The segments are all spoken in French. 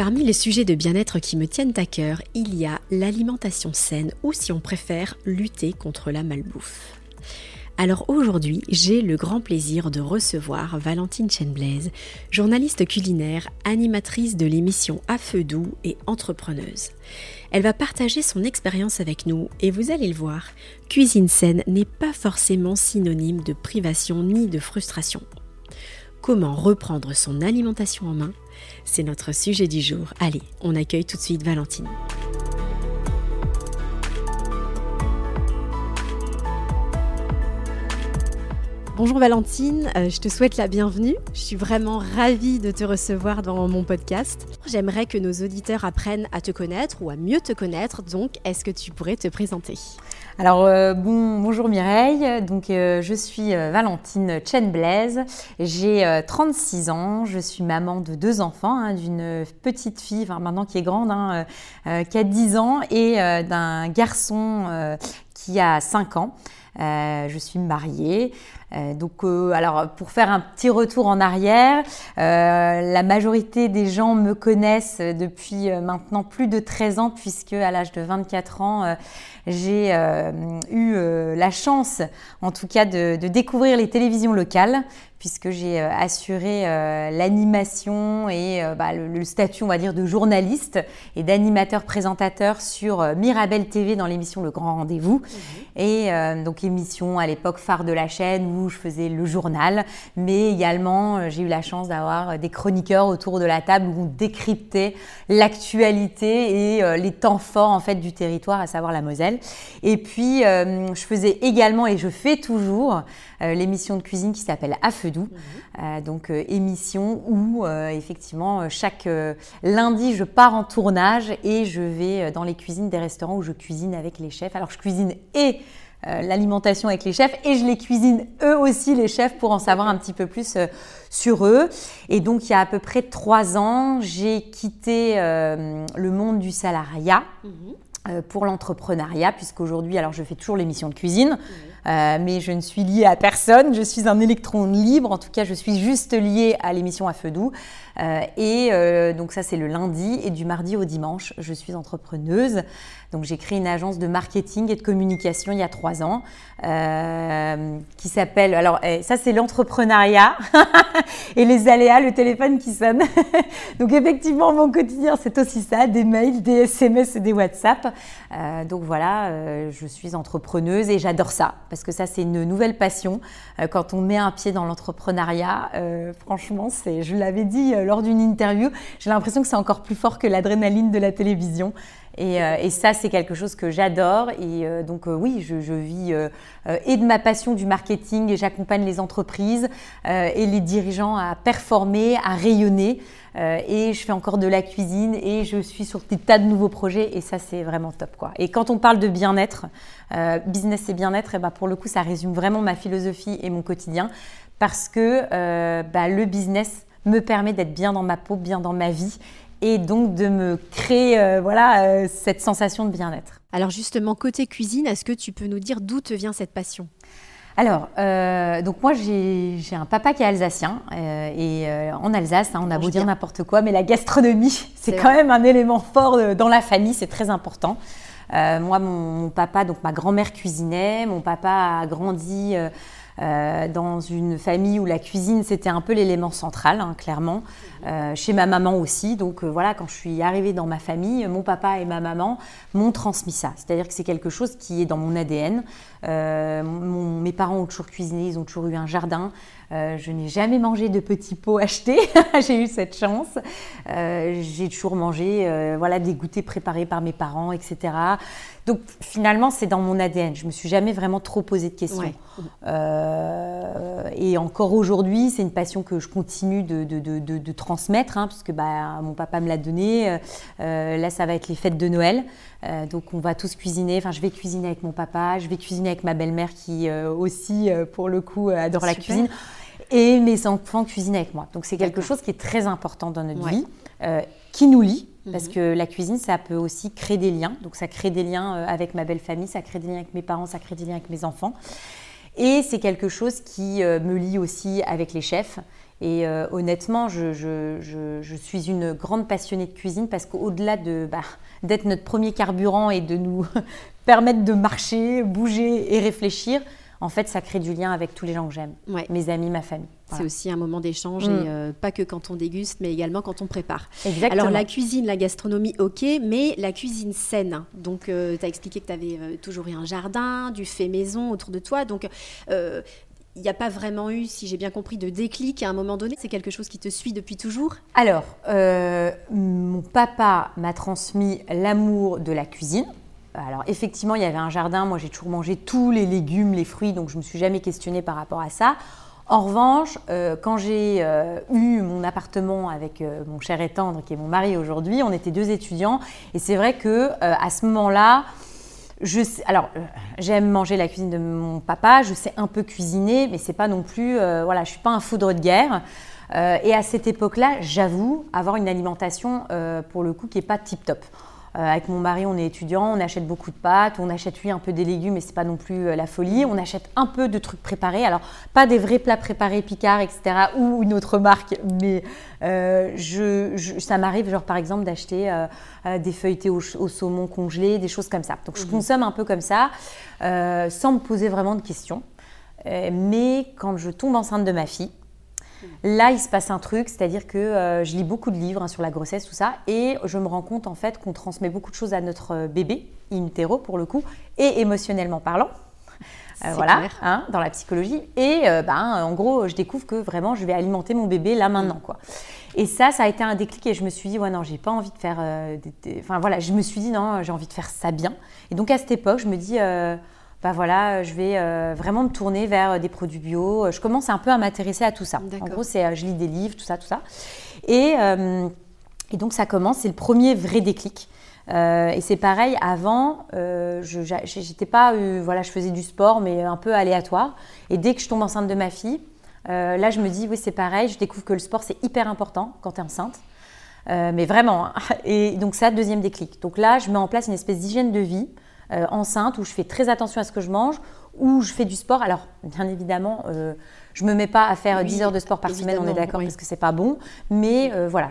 Parmi les sujets de bien-être qui me tiennent à cœur, il y a l'alimentation saine ou si on préfère lutter contre la malbouffe. Alors aujourd'hui, j'ai le grand plaisir de recevoir Valentine Chenblaise, journaliste culinaire, animatrice de l'émission À Feu Doux et entrepreneuse. Elle va partager son expérience avec nous et vous allez le voir, cuisine saine n'est pas forcément synonyme de privation ni de frustration. Comment reprendre son alimentation en main C'est notre sujet du jour. Allez, on accueille tout de suite Valentine. Bonjour Valentine, euh, je te souhaite la bienvenue. Je suis vraiment ravie de te recevoir dans mon podcast. J'aimerais que nos auditeurs apprennent à te connaître ou à mieux te connaître, donc est-ce que tu pourrais te présenter? Alors euh, bon, bonjour Mireille, donc euh, je suis Valentine Chen Blaise, j'ai 36 ans, je suis maman de deux enfants, hein, d'une petite fille, enfin maintenant qui est grande, hein, qui a 10 ans, et d'un garçon qui a 5 ans. je suis mariée. Euh, donc, euh, alors pour faire un petit retour en arrière, euh, la majorité des gens me connaissent depuis maintenant plus de 13 ans, puisque à l'âge de 24 ans, j'ai eu la chance, en tout cas, de, de, découvrir les télévisions locales, puisque j'ai assuré l'animation et bah, le, statut, on va dire, de journaliste et d'animateur-présentateur sur Mirabel TV dans l'émission Le Grand Rendez-vous. Mmh. Et donc émission à l'époque phare de la chaîne où je faisais le journal, mais également euh, j'ai eu la chance d'avoir euh, des chroniqueurs autour de la table où on décryptait l'actualité et euh, les temps forts en fait du territoire, à savoir la Moselle. Et puis je faisais également et je fais toujours l'émission de cuisine qui s'appelle À feu doux, mhm. donc émission où effectivement chaque lundi je pars en tournage et je vais dans les cuisines des restaurants où je cuisine avec les chefs. Alors je cuisine et euh, l'alimentation avec les chefs et je les cuisine eux aussi les chefs pour en savoir un petit peu plus euh, sur eux. Et donc il y a à peu près trois ans, j'ai quitté euh, le monde du salariat. Mhm. pour l'entrepreneuriat, puisqu'aujourd'hui, alors je fais toujours l'émission de cuisine, mais je ne suis liée à personne, je suis un électron libre, en tout cas je suis juste liée à l'émission à feu doux. et donc ça c'est le lundi, et du mardi au dimanche, je suis entrepreneuse. Donc j'ai créé une agence de marketing et de communication il y a trois ans euh, qui s'appelle, alors eh, ça c'est l'entrepreneuriat et les aléas, le téléphone qui sonne. donc effectivement mon quotidien c'est aussi ça, des mails, des SMS et des WhatsApp. Euh, donc voilà, euh, je suis entrepreneuse et j'adore ça parce que ça c'est une nouvelle passion. quand on met un pied dans l'entrepreneuriat, franchement c'est, je l'avais dit lors d'une interview, j'ai l'impression que c'est encore plus fort que l'adrénaline de la télévision. Euh, et, ça, c'est quelque chose que j'adore. Et euh, donc, euh, oui, je, vis et de ma passion du marketing et j'accompagne les entreprises et les dirigeants à performer, à rayonner. et je fais encore de la cuisine et je suis sur des tas de nouveaux projets et ça, c'est vraiment top. Quoi. Et quand on parle de bien-être, business et bien-être, et bah, pour le coup, ça résume vraiment ma philosophie et mon quotidien parce que bah, le business me permet d'être bien dans ma peau, bien dans ma vie et donc de me créer euh, voilà, euh, cette sensation de bien-être. Alors justement, côté cuisine, est-ce que tu peux nous dire d'où te vient cette passion? Alors, euh, donc moi j'ai un papa qui est alsacien et en Alsace, hein, on a beau dire n'importe quoi, mais la gastronomie, c'est quand même un élément fort dans la famille, c'est très important. moi, mon, papa, donc ma grand-mère cuisinait, mon papa a grandi euh, dans une famille où la cuisine c'était un peu l'élément central, hein, clairement. Euh, chez ma maman aussi. Donc euh, voilà, quand je suis arrivée dans ma famille, mon papa et ma maman m'ont transmis ça. C'est-à-dire que c'est quelque chose qui est dans mon ADN. mes parents ont toujours cuisiné, ils ont toujours eu un jardin. Je n'ai jamais mangé de petits pots achetés. j'ai eu cette chance. j'ai toujours mangé voilà, des goûters préparés par mes parents, etc. Donc finalement, c'est dans mon ADN. Je me suis jamais vraiment trop posé de questions. et encore aujourd'hui, c'est une passion que je continue de, de, transmettre, hein, puisque bah, mon papa me l'a donné. là, ça va être les fêtes de Noël. donc, on va tous cuisiner. Enfin, je vais cuisiner avec mon papa, je vais cuisiner avec ma belle-mère qui aussi, pour le coup, adore la cuisine. Et mes enfants cuisinent avec moi. Donc, c'est quelque chose qui est très important dans notre vie, qui nous lie parce mhm. que la cuisine, ça peut aussi créer des liens. Donc ça crée des liens euh, avec ma belle famille, ça crée des liens avec mes parents, ça crée des liens avec mes enfants. Et c'est quelque chose qui euh, me lie aussi avec les chefs. Et euh, honnêtement, je, suis une grande passionnée de cuisine parce qu'au-delà de, bah, d'être notre premier carburant et de nous permettre de marcher, bouger et réfléchir, en fait, ça crée du lien avec tous les gens que j'aime, mes amis, ma famille. C'est aussi un moment d'échange, mm. et euh, pas que quand on déguste, mais également quand on prépare. Exactement. Alors la cuisine, la gastronomie, ok, mais la cuisine saine. Donc, euh, tu as expliqué que tu avais euh, toujours eu un jardin, du fait maison autour de toi. Donc, il n'y a pas vraiment eu, si j'ai bien compris, de déclic à un moment donné C'est quelque chose qui te suit depuis toujours? Alors, mon papa m'a transmis l'amour de la cuisine. Alors effectivement, il y avait un jardin, moi j'ai toujours mangé tous les légumes, les fruits, donc je ne me suis jamais questionnée par rapport à ça. En revanche, euh, quand j'ai euh, eu mon appartement avec euh, mon cher et tendre, qui est mon mari aujourd'hui, on était deux étudiants, et c'est vrai que à ce moment-là, alors j'aime manger la cuisine de mon papa, je sais un peu cuisiner, mais c'est pas non plus, voilà, je suis pas un foudre de guerre. et à cette époque-là, j'avoue avoir une alimentation pour le coup qui est pas tip top. Euh, avec mon mari, on est étudiant, on achète beaucoup de pâtes, on achète lui un peu des légumes, mais c'est pas non plus euh, la folie. On achète un peu de trucs préparés, alors pas des vrais plats préparés Picard, etc. ou une autre marque, mais euh, je, ça m'arrive, genre par exemple, d'acheter des feuilletés au, saumon congelé, des choses comme ça. Donc je mhm. consomme un peu comme ça, sans me poser vraiment de questions. mais quand je tombe enceinte de ma fille, Là, il se passe un truc, c'est-à-dire que euh, je lis beaucoup de livres hein, sur la grossesse, tout ça, et je me rends compte en fait qu'on transmet beaucoup de choses à notre euh, bébé, in utero pour le coup, et émotionnellement parlant. Euh, voilà, hein, dans la psychologie. Et ben, en gros, je découvre que vraiment, je vais alimenter mon bébé là maintenant, quoi. Et ça, ça a été un déclic et je me suis dit, ouais, non, j'ai pas envie de faire. Enfin voilà, je me suis dit, non, j'ai envie de faire ça bien. Et donc à cette époque, je me dis, bah voilà, je vais euh, vraiment me tourner vers euh, des produits bio. Je commence un peu à m'intéresser à tout ça. En gros, c'est, euh, je lis des livres, tout ça, tout ça. Et, et donc ça commence, c'est le premier vrai déclic. et c'est pareil, avant, je j'étais pas, voilà, je faisais du sport, mais un peu aléatoire. Et dès que je tombe enceinte de ma fille, là, je me dis, oui, c'est pareil, je découvre que le sport, c'est hyper important quand tu es enceinte. mais vraiment. Hein. Et donc ça, deuxième déclic. Donc là, je mets en place une espèce d'hygiène de vie euh, enceinte où je fais très attention à ce que je mange, où je fais du sport. Alors, bien évidemment, euh, je ne me mets pas à faire 10 heures de sport par semaine, on est d'accord, parce que c'est pas bon. Mais euh, voilà,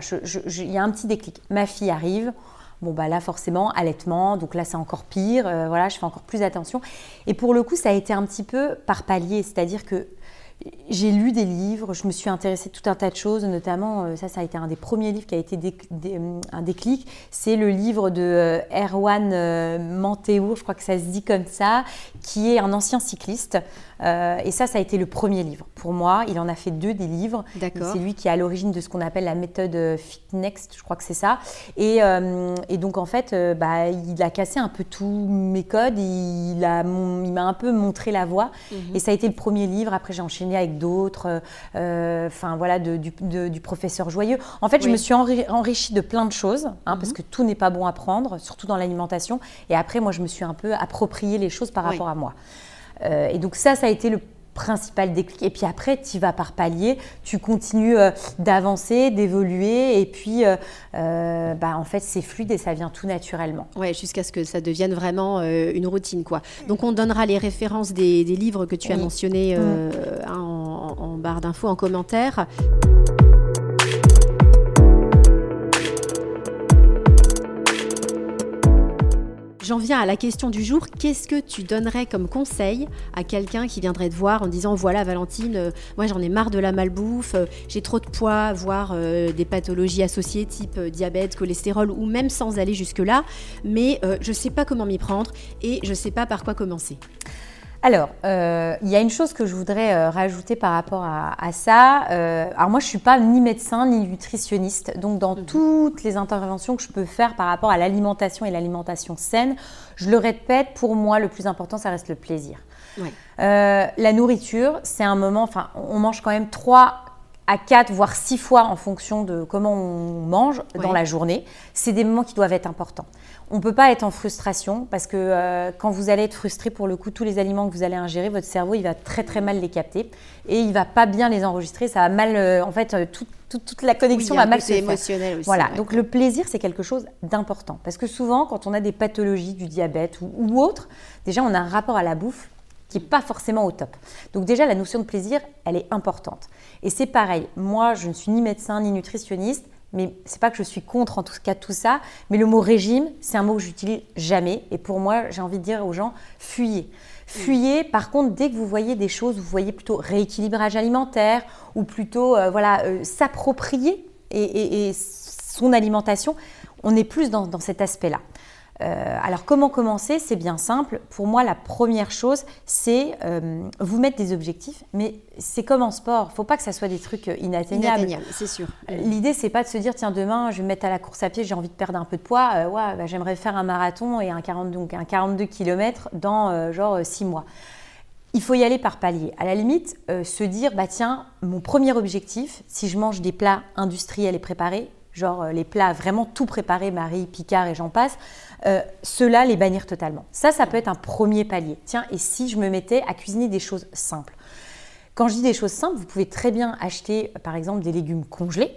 il y a un petit déclic. Ma fille arrive. Bon, bah là, forcément, allaitement, donc là, c'est encore pire. voilà, je fais encore plus attention. Et pour le coup, ça a été un petit peu par palier, c'est-à-dire que j'ai lu des livres, je me suis intéressée à tout un tas de choses, notamment, euh, ça, ça a été un des premiers livres qui a été euh, un déclic. C'est le livre de euh, Erwan Manteour, je crois que ça se dit comme ça, qui est un ancien cycliste. et ça, ça a été le premier livre. Pour moi, il en a fait deux des livres. C'est lui qui est à l'origine de ce qu'on appelle la méthode FitNext, je crois que c'est ça. Et, donc, en fait, bah, il a cassé un peu tous mes codes, il m'a un peu montré la voie. Mhm. Et ça a été le premier livre. Après, j'ai enchaîné avec d'autres, euh, enfin voilà, du, professeur Joyeux. En fait, je me suis enrichie de plein de choses, hein, parce mhm. que tout n'est pas bon à prendre, surtout dans l'alimentation. Et après, moi, je me suis un peu approprié les choses par rapport à moi. Euh, et donc ça, ça a été le principal déclic. Et puis après, tu vas par palier, tu continues euh, d'avancer, d'évoluer, et puis euh, euh, bah, en fait, c'est fluide et ça vient tout naturellement. Ouais, jusqu'à ce que ça devienne vraiment une routine, quoi. Donc, on donnera les références des, livres que tu as mentionnés mm. Barre d'infos, en commentaire. J'en viens à la question du jour. Qu'est-ce que tu donnerais comme conseil à quelqu'un qui viendrait te voir en disant voilà Valentine, euh, moi j'en ai marre de la malbouffe, euh, j'ai trop de poids, voire euh, des pathologies associées type diabète, cholestérol ou même sans aller jusque là, mais je ne sais pas comment m'y prendre et je ne sais pas par quoi commencer. Alors, euh, il y a une chose que je voudrais euh, rajouter par rapport à, ça. Euh, alors moi, je ne suis pas ni médecin ni nutritionniste. Donc, dans mhm. toutes les interventions que je peux faire par rapport à l'alimentation et l'alimentation saine, je le répète, pour moi, le plus important, ça reste le plaisir. la nourriture, c'est un moment, enfin, on mange quand même trois à quatre, voire six fois en fonction de comment on mange dans la journée. C'est des moments qui doivent être importants. On ne peut pas être en frustration parce que euh, quand vous allez être frustré, pour le coup, tous les aliments que vous allez ingérer, votre cerveau, il va très très mal les capter et il va pas bien les enregistrer. Ça va mal, euh, en fait, euh, toute la connexion va mal se faire. émotionnel aussi. Voilà, donc le plaisir, c'est quelque chose d'important. Parce que souvent, quand on a des pathologies du diabète ou, ou autre, déjà, on a un rapport à la bouffe qui n'est pas forcément au top. Donc déjà, la notion de plaisir, elle est importante. Et c'est pareil, moi, je ne suis ni médecin ni nutritionniste, mais c'est pas que je suis contre en tout cas tout ça, mais le mot régime, c'est un mot que j'utilise jamais. Et pour moi, j'ai envie de dire aux gens, fuyez. Fuyez, par contre, dès que vous voyez des choses, vous voyez plutôt rééquilibrage alimentaire ou plutôt euh, voilà, euh, s'approprier et, son alimentation, on est plus dans cet aspect-là. Euh, alors comment commencer? C'est bien simple. Pour moi, la première chose, c'est euh, vous mettre des objectifs, mais c'est comme en sport. Il ne faut pas que ça soit des trucs euh, inatteignables. Inatteignables, c'est sûr. L'idée, c'est pas de se dire tiens demain, je vais me mettre à la course à pied, j'ai envie de perdre un peu de poids. ouais, bah, j'aimerais faire un marathon et un 40, donc un 42 km dans genre 6 mois. Il faut y aller par palier. À la limite, se dire bah tiens, mon premier objectif, si je mange des plats industriels et préparés, genre les plats vraiment tout préparés, Marie, Picard et j'en passe euh, ceux-là, les bannir totalement. Ça, ça peut être un premier palier. Tiens, et si je me mettais à cuisiner des choses simples? Quand je dis des choses simples, vous pouvez très bien acheter, par exemple, des légumes congelés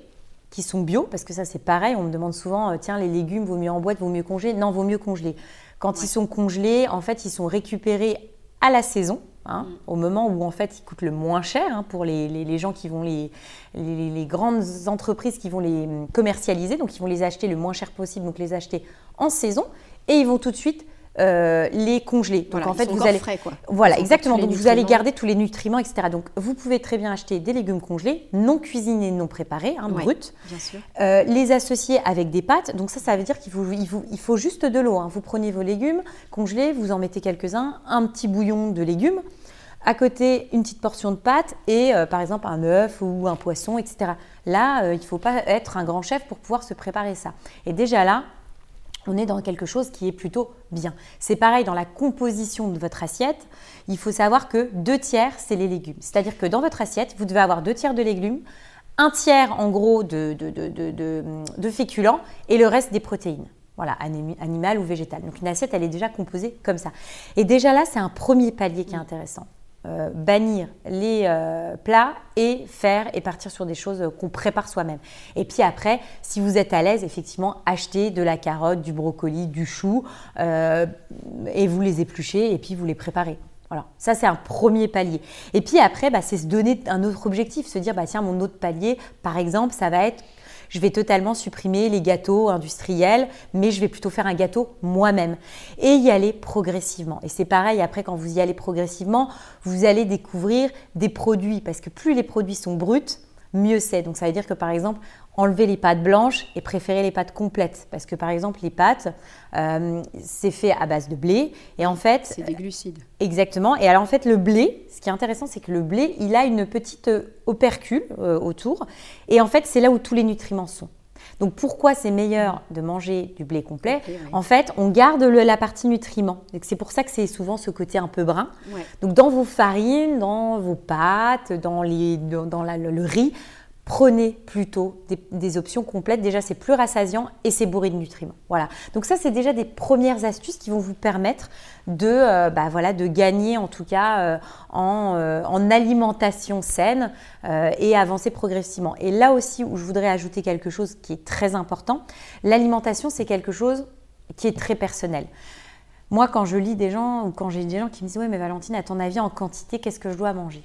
qui sont bio, parce que ça, c'est pareil. On me demande souvent, euh, tiens, les légumes, vaut mieux en boîte, vaut mieux congeler? Non, vaut mieux congeler. Quand ils sont congelés, en fait, ils sont récupérés à la saison. Hein, mm. au moment où en fait ils coûtent le moins cher hein, pour les, les, gens qui vont les, les, grandes entreprises qui vont les commercialiser, donc ils vont les acheter le moins cher possible, donc les acheter en saison, et ils vont tout de suite euh, les congeler. Donc en fait, vous allez frais, quoi. Voilà, exactement. Donc vous allez garder tous les nutriments, etc. Donc vous pouvez très bien acheter des légumes congelés, non cuisinés, non préparés, hein, bruts. Bien sûr. Euh, les associer avec des pâtes. Donc ça, ça veut dire qu'il faut, il faut, il faut juste de l'eau. Hein. Vous prenez vos légumes congelés, vous en mettez quelques-uns, un petit bouillon de légumes. À côté, une petite portion de pâte et euh, par exemple un œuf ou un poisson, etc. Là, il ne faut pas être un grand chef pour pouvoir se préparer ça. Et déjà là, on est dans quelque chose qui est plutôt bien. C'est pareil dans la composition de votre assiette. Il faut savoir que deux tiers, c'est les légumes. C'est-à-dire que dans votre assiette, vous devez avoir deux tiers de légumes, un tiers en gros de, de, féculents et le reste des protéines. Voilà, animal ou végétal. Donc une assiette, elle est déjà composée comme ça. Et déjà là, c'est un premier palier qui est intéressant. Euh, bannir les euh, plats et faire et partir sur des choses qu'on prépare soi-même. Et puis après, si vous êtes à l'aise, effectivement, achetez de la carotte, du brocoli, du chou euh, et vous les épluchez et puis vous les préparez. Voilà, ça c'est un premier palier. Et puis après, bah, c'est se donner un autre objectif, se dire, bah, tiens, mon autre palier, par exemple, ça va être je vais totalement supprimer les gâteaux industriels, mais je vais plutôt faire un gâteau moi-même et y aller progressivement. Et c'est pareil, après, quand vous y allez progressivement, vous allez découvrir des produits, parce que plus les produits sont bruts, mieux c'est. Donc ça veut dire que par exemple, enlever les pâtes blanches et préférer les pâtes complètes. Parce que par exemple, les pâtes, euh, c'est fait à base de blé. Et en fait. C'est des glucides. Exactement. Et alors en fait, le blé, ce qui est intéressant, c'est que le blé, il a une petite opercule euh, autour. Et en fait, c'est là où tous les nutriments sont. Donc pourquoi c'est meilleur de manger du blé complet? En fait, on garde la partie nutriments. C'est pour ça que c'est souvent ce côté un peu brun. Donc dans vos farines, dans vos pâtes, dans, les, dans, le riz, prenez plutôt des, options complètes. Déjà, c'est plus rassasiant et c'est bourré de nutriments. Voilà. Donc ça, c'est déjà des premières astuces qui vont vous permettre de, euh, bah, gagner en tout cas euh, euh, en, alimentation saine et avancer progressivement. Et là aussi, où je voudrais ajouter quelque chose qui est très important, l'alimentation, c'est quelque chose qui est très personnel. Moi, quand je lis des gens ou quand j'ai des gens qui me disent, ouais, mais Valentine, à ton avis, en quantité, qu'est-ce que je dois manger?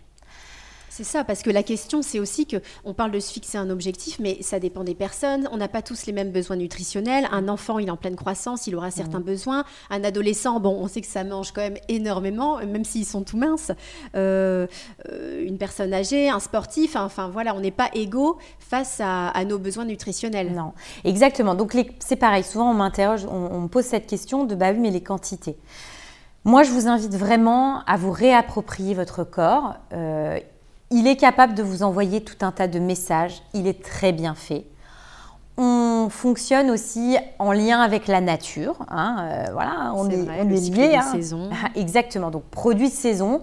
C'est ça, parce que la question, c'est aussi que on parle de se fixer un objectif, mais ça dépend des personnes. On n'a pas tous les mêmes besoins nutritionnels. Un enfant, il est en pleine croissance, il aura certains mmh. besoins. Un adolescent, bon, on sait que ça mange quand même énormément, même s'ils sont tout minces. Euh, euh, une personne âgée, un sportif, enfin voilà, on n'est pas égaux face à, nos besoins nutritionnels. Non, exactement. Donc c'est pareil. Souvent, on m'interroge, on, on me pose cette question de bah oui, mais les quantités. Moi, je vous invite vraiment à vous réapproprier votre corps. Euh, il est capable de vous envoyer tout un tas de messages. Il est très bien fait. On fonctionne aussi en lien avec la nature. Hein, euh, voilà, on est, vrai, on est lié. Hein. saison. Exactement. Donc, produits de saison.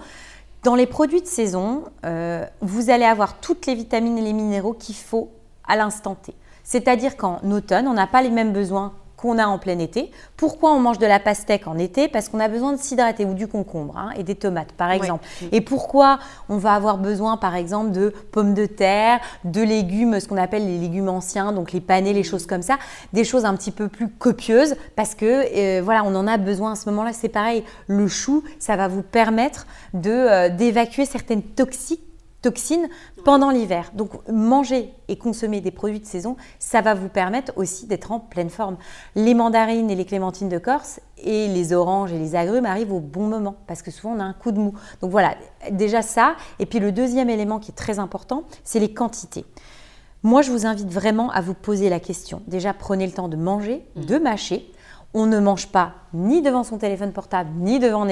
Dans les produits de saison, euh, vous allez avoir toutes les vitamines et les minéraux qu'il faut à l'instant T. C'est-à-dire qu'en automne, on n'a pas les mêmes besoins qu'on a en plein été. Pourquoi on mange de la pastèque en été? Parce qu'on a besoin de s'hydrater ou du concombre hein, et des tomates par exemple. Et pourquoi on va avoir besoin par exemple de pommes de terre, de légumes, ce qu'on appelle les légumes anciens, donc les panais, les choses comme ça, des choses un petit peu plus copieuses parce que euh, voilà, on en a besoin à ce moment-là. C'est pareil, le chou, ça va vous permettre de euh, d'évacuer certaines toxiques toxines pendant l'hiver. Donc manger et consommer des produits de saison, ça va vous permettre aussi d'être en pleine forme. Les mandarines et les clémentines de Corse et les oranges et les agrumes arrivent au bon moment parce que souvent on a un coup de mou. Donc voilà, déjà ça. Et puis le deuxième élément qui est très important, c'est les quantités. Moi, je vous invite vraiment à vous poser la question. Déjà, prenez le temps de manger, de mâcher. On ne mange pas ni devant son téléphone portable, ni devant un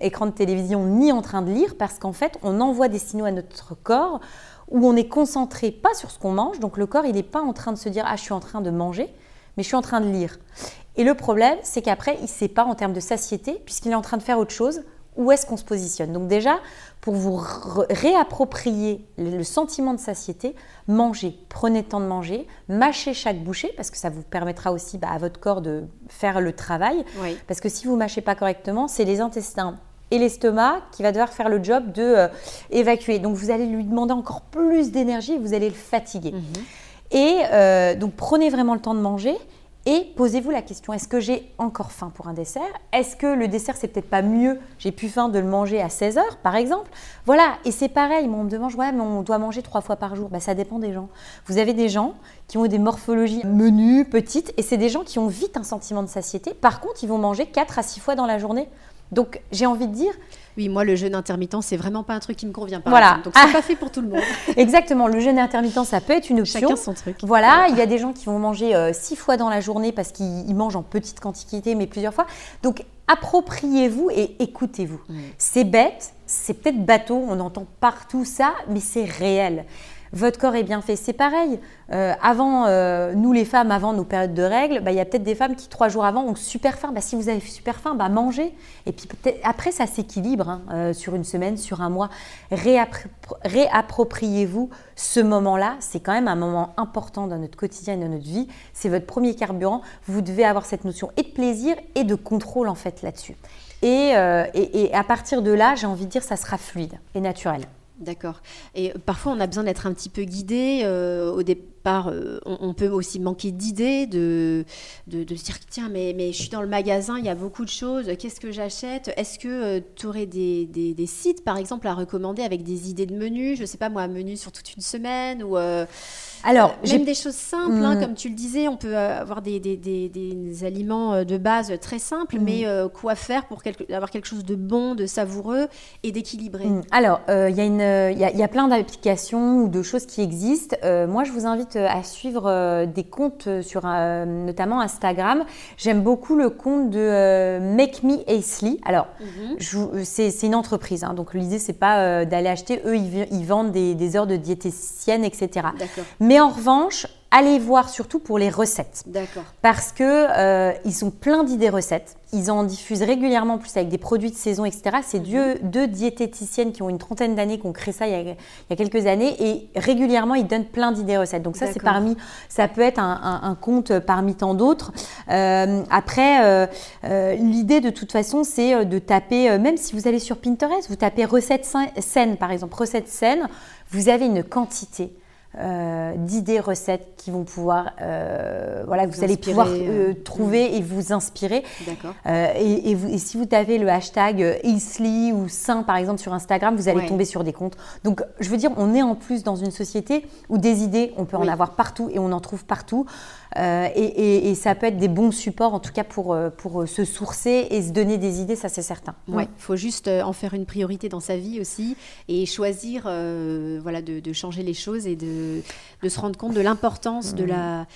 écran de télévision, ni en train de lire, parce qu'en fait, on envoie des signaux à notre corps où on est concentré pas sur ce qu'on mange. Donc le corps, il n'est pas en train de se dire ah je suis en train de manger, mais je suis en train de lire. Et le problème, c'est qu'après, il ne sait pas en termes de satiété, puisqu'il est en train de faire autre chose où est-ce qu'on se positionne. Donc déjà, pour vous réapproprier le sentiment de satiété, mangez, prenez le temps de manger, mâchez chaque bouchée, parce que ça vous permettra aussi bah, à votre corps de faire le travail. Parce que si vous mâchez pas correctement, c'est les intestins et l'estomac qui va devoir faire le job de euh, évacuer. Donc vous allez lui demander encore plus d'énergie et vous allez le fatiguer. Mhm. Et euh, donc prenez vraiment le temps de manger et posez-vous la question, est-ce que j'ai encore faim pour un dessert? Est-ce que le dessert, c'est peut-être pas mieux? J'ai plus faim de le manger à 16 heures, par exemple. Voilà, et c'est pareil, on me demande, ouais, mais on doit manger trois fois par jour. Bah, ça dépend des gens. Vous avez des gens qui ont des morphologies menues, petites, et c'est des gens qui ont vite un sentiment de satiété. Par contre, ils vont manger 4 à 6 fois dans la journée. Donc, j'ai envie de dire, oui, moi, le jeûne intermittent, c'est vraiment pas un truc qui me convient. Par voilà. Donc, c'est ah. pas fait pour tout le monde. Exactement. Le jeûne intermittent, ça peut être une option. Chacun son truc. Voilà. Il y a des gens qui vont manger euh, six fois dans la journée parce qu'ils mangent en petite quantité, mais plusieurs fois. Donc, appropriez-vous et écoutez-vous. C'est bête, c'est peut-être bateau, on entend partout ça, mais c'est réel votre corps est bien fait. C'est pareil. Euh, avant, euh, nous les femmes, avant nos périodes de règles, bah, il y a peut-être des femmes qui trois jours avant ont super faim. Bah, si vous avez super faim, bah, mangez. Et puis après, ça s'équilibre hein, euh, sur une semaine, sur un mois. réappropriez-vous ce moment-là. C'est quand même un moment important dans notre quotidien et dans notre vie. C'est votre premier carburant. Vous devez avoir cette notion et de plaisir et de contrôle en fait là-dessus. et, et à partir de là, j'ai envie de dire, ça sera fluide et naturel. D'accord. Et parfois, on a besoin d'être un petit peu guidé. Euh, au euh, on, peut aussi manquer d'idées, de, de, se dire tiens, mais, mais je suis dans le magasin, il y a beaucoup de choses, qu'est-ce que j'achète? Est-ce que euh, tu aurais des, des, des, sites, par exemple, à recommander avec des idées de menus Je ne sais pas, moi, un menu sur toute une semaine ou. Alors, euh, même des choses simples, hein, mm. comme tu le disais, on peut avoir des, des, des, aliments de base très simples, mm. mais quoi faire pour avoir quelque chose de bon, de savoureux et d'équilibré? Mm. Alors, il y, y, y, a plein d'applications ou de choses qui existent. moi, je vous invite à suivre des comptes sur notamment Instagram. J'aime beaucoup le compte de Make Me Aisley. Alors, mm-hmm. c'est une entreprise, hein, donc l'idée, c'est pas d'aller acheter. Eux, ils, ils vendent des, heures de diététicienne, etc. Mais en revanche, allez voir surtout pour les recettes. D'accord. Parce que euh, ils sont plein d'idées recettes. Ils en diffusent régulièrement, plus avec des produits de saison, etc. C'est mhm. deux, diététiciennes qui ont une trentaine d'années, qui ont créé ça il y, a, quelques années, et régulièrement ils donnent plein d'idées recettes. Donc ça, c'est parmi, ça peut être un, compte parmi tant d'autres. Euh, après, euh, l'idée de toute façon, c'est de taper, même si vous allez sur Pinterest, vous tapez recettes saines, par exemple, recettes saines, vous avez une quantité euh, d'idées, recettes qui vont pouvoir, euh, voilà, que vous allez pouvoir euh, trouver et vous inspirer. Et, et, si vous tapez le hashtag Isli ou Saint par exemple sur Instagram, vous allez tomber sur des comptes. Donc, je veux dire, on est en plus dans une société où des idées, on peut en avoir partout et on en trouve partout. Et, et, ça peut être des bons supports, en tout cas pour, pour se sourcer et se donner des idées, ça c'est certain. Oui, il faut juste en faire une priorité dans sa vie aussi et choisir voilà, de, de changer les choses et de de, se rendre compte de l'importance de la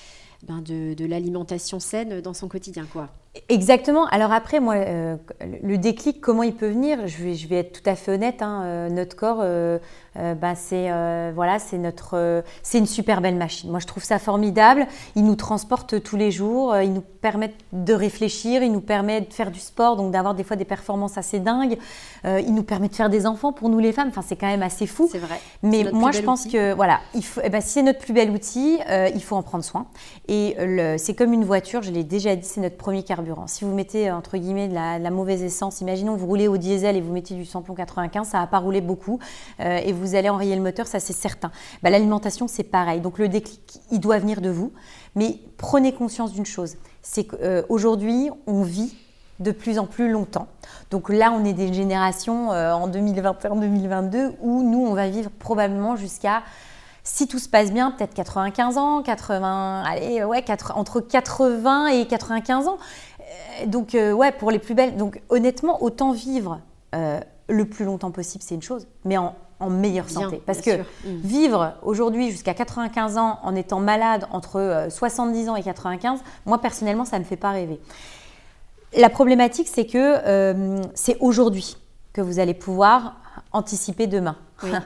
ben de, l'alimentation saine dans son quotidien. Quoi. Exactement. Alors après, moi, euh, le déclic, comment il peut venir je vais, je vais, être tout à fait honnête. Hein, euh, notre corps, euh, bah, c'est voilà, c'est notre, c'est une super belle machine. Moi, je trouve ça formidable. Il nous transporte tous les jours. il nous permet de réfléchir. Il nous permet de faire du sport, donc d'avoir des fois des performances assez dingues. il nous permet de faire des enfants pour nous les femmes. Enfin, c'est quand même assez fou. C'est vrai. Mais moi, je pense que voilà, il faut, eh ben, si c'est notre plus bel outil, il faut en prendre soin. Et c'est comme une voiture. Je l'ai déjà dit, c'est notre premier carburant si vous mettez entre guillemets de la, mauvaise essence, imaginons vous roulez au diesel et vous mettez du samplon 95, ça va pas rouler beaucoup euh, et vous allez enrayer le moteur, ça c'est certain. Bah, l'alimentation c'est pareil. Donc le déclic, il doit venir de vous, mais prenez conscience d'une chose, c'est qu'aujourd'hui on vit de plus en plus longtemps. Donc là, on est des générations euh, en 2021-2022 où nous, on va vivre probablement jusqu'à si tout se passe bien, peut-être 95 ans, 80, allez, ouais, entre 80 et 95 ans. Euh, donc, euh, ouais, pour les plus belles. Donc, honnêtement, autant vivre euh, le plus longtemps possible, c'est une chose, mais en, meilleure santé. Parce que mm. vivre aujourd'hui jusqu'à 95 ans en étant malade entre 70 ans et 95, moi personnellement, ça ne me fait pas rêver. La problématique, c'est que c'est aujourd'hui que vous allez pouvoir anticiper demain.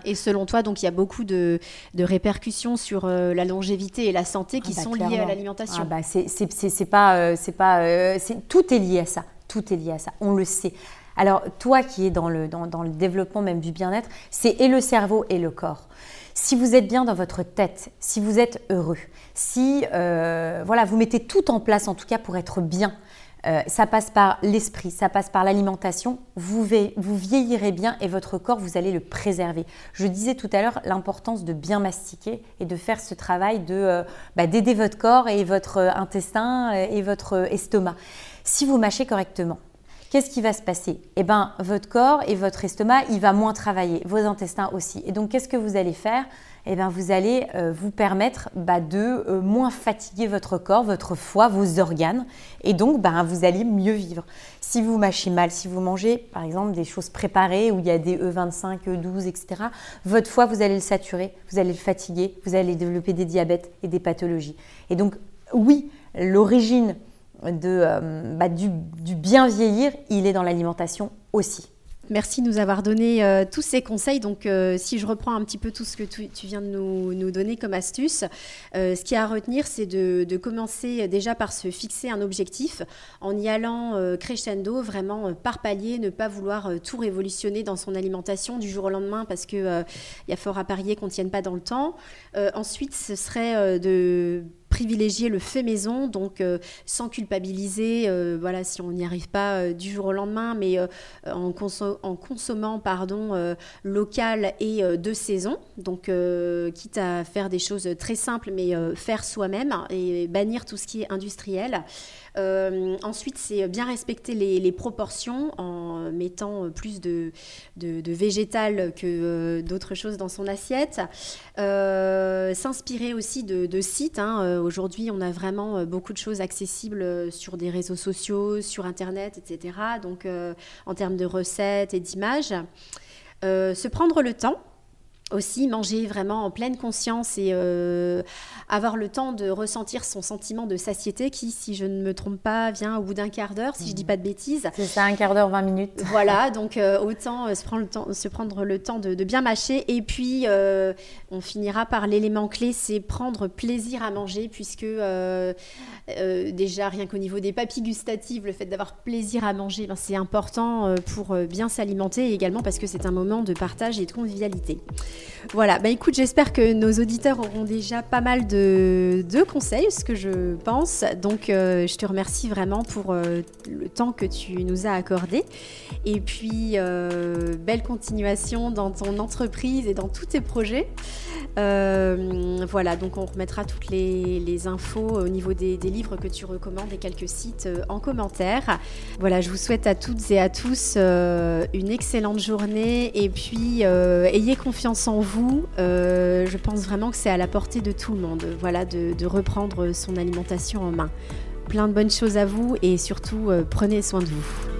Et selon toi, donc il y a beaucoup de, répercussions sur euh, la longévité et la santé qui ah bah, sont liées à l'alimentation. Ah bah c'est pas, euh, c'est pas, euh, tout est lié à ça. Tout est lié à ça. On le sait. Alors toi qui es dans le, dans, le développement même du bien-être, c'est et le cerveau et le corps. Si vous êtes bien dans votre tête, si vous êtes heureux, si voilà, vous mettez tout en place en tout cas pour être bien, euh, ça passe par l'esprit, ça passe par l'alimentation. Vous, vieillirez bien et votre corps, vous allez le préserver. Je disais tout à l'heure l'importance de bien mastiquer et de faire ce travail de euh, bah, d'aider votre corps et votre euh, intestin et votre estomac. Si vous mâchez correctement, qu'est-ce qui va se passer? Eh bien, votre corps et votre estomac, il va moins travailler, vos intestins aussi. Et donc, qu'est-ce que vous allez faire? Eh bien, vous allez euh, vous permettre bah, de euh, moins fatiguer votre corps, votre foie, vos organes, et donc bah, vous allez mieux vivre. Si vous mâchez mal, si vous mangez par exemple des choses préparées où il y a des E25, E12, etc., votre foie, vous allez le saturer, vous allez le fatiguer, vous allez développer des diabètes et des pathologies. Et donc, oui, l'origine euh, bah, du bien vieillir, il est dans l'alimentation aussi. Merci de nous avoir donné euh, tous ces conseils. Donc, euh, si je reprends un petit peu tout ce que tu, viens de nous, donner comme astuce, ce qui a à retenir, c'est de, commencer déjà par se fixer un objectif en y allant crescendo, vraiment par palier, ne pas vouloir tout révolutionner dans son alimentation du jour au lendemain parce qu'il y a fort à parier qu'on ne tienne pas dans le temps. ensuite, ce serait de privilégier le fait maison, donc euh, sans culpabiliser, euh, voilà, si on n'y arrive pas euh, du jour au lendemain, mais en, consommant local et de saison, donc quitte à faire des choses très simples, mais faire soi-même et bannir tout ce qui est industriel. Euh, ensuite, c'est bien respecter les, proportions en mettant plus de, végétal que euh, d'autres choses dans son assiette. Euh, s'inspirer aussi de, sites. Hein. Aujourd'hui, on a vraiment beaucoup de choses accessibles sur des réseaux sociaux, sur Internet, etc. Donc, en termes de recettes et d'images. se prendre le temps aussi manger vraiment en pleine conscience et euh, avoir le temps de ressentir son sentiment de satiété qui, si je ne me trompe pas, vient au bout d'un quart d'heure, si je ne dis pas de bêtises. C'est ça, un quart d'heure, 20 minutes. Voilà, donc euh, autant euh, se, prendre le temps, se prendre le temps de, bien mâcher. Et puis, on finira par l'élément clé, c'est prendre plaisir à manger, puisque déjà, rien qu'au niveau des papilles gustatives, le fait d'avoir plaisir à manger, ben, c'est important pour bien s'alimenter et également parce que c'est un moment de partage et de convivialité. Voilà, bah écoute, j'espère que nos auditeurs auront déjà pas mal de, conseils, ce que je pense. Donc, euh, je te remercie vraiment pour euh, le temps que tu nous as accordé. Et puis, euh, belle continuation dans ton entreprise et dans tous tes projets. voilà, donc on remettra toutes les, infos au niveau des, des, livres que tu recommandes et quelques sites en commentaire. Voilà, je vous souhaite à toutes et à tous une excellente journée et puis ayez confiance vous, euh, je pense vraiment que c'est à la portée de tout le monde, voilà, de, reprendre son alimentation en main. Plein de bonnes choses à vous et surtout, euh, prenez soin de vous.